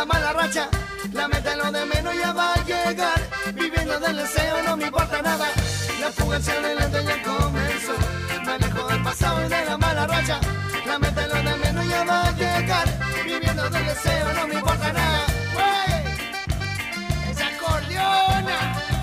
mala racha. La meta es lo de menos ya va a llegar. Viviendo del deseo no me importa nada. La fuga hacia adelante ya comenzó. Me alejo del pasado y de la mala racha. La meta es lo de menos ya va a llegar. Viviendo del deseo no me importa nada. ¡Wey! ¡Esa acordeona!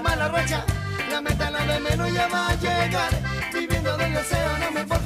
Mala racha. La meta la de menos ya va a llegar. Viviendo del deseo no me importa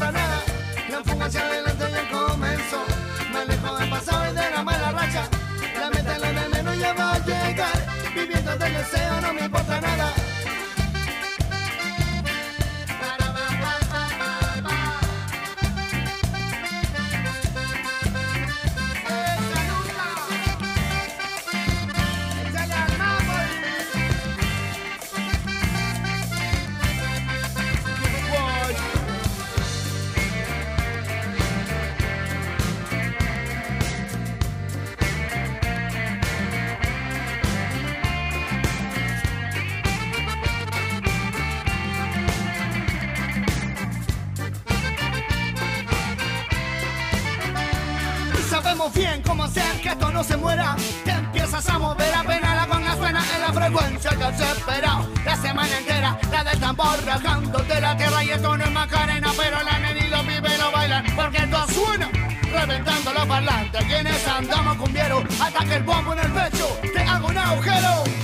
rajándote la tierra y esto no es macarena, pero la nena y los pibes lo bailan porque esto suena. Reventando los parlantes, quienes andamos con viero, hasta que el bombo en el pecho te haga un agujero.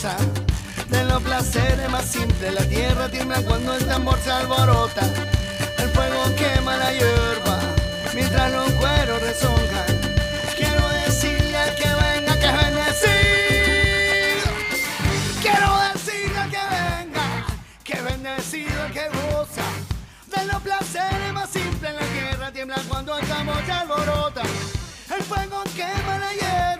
De los placeres más simples. La tierra tiembla cuando el tambor se alborota. El fuego quema la hierba mientras los cueros rezongan. Quiero decirle al que venga que es bendecido. Quiero decirle al que venga que es bendecido el que goza de los placeres más simples. La tierra tiembla cuando el tambor se alborota. El fuego quema la hierba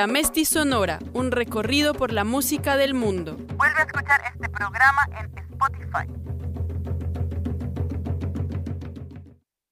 La Mesti Sonora, un recorrido por la música del mundo.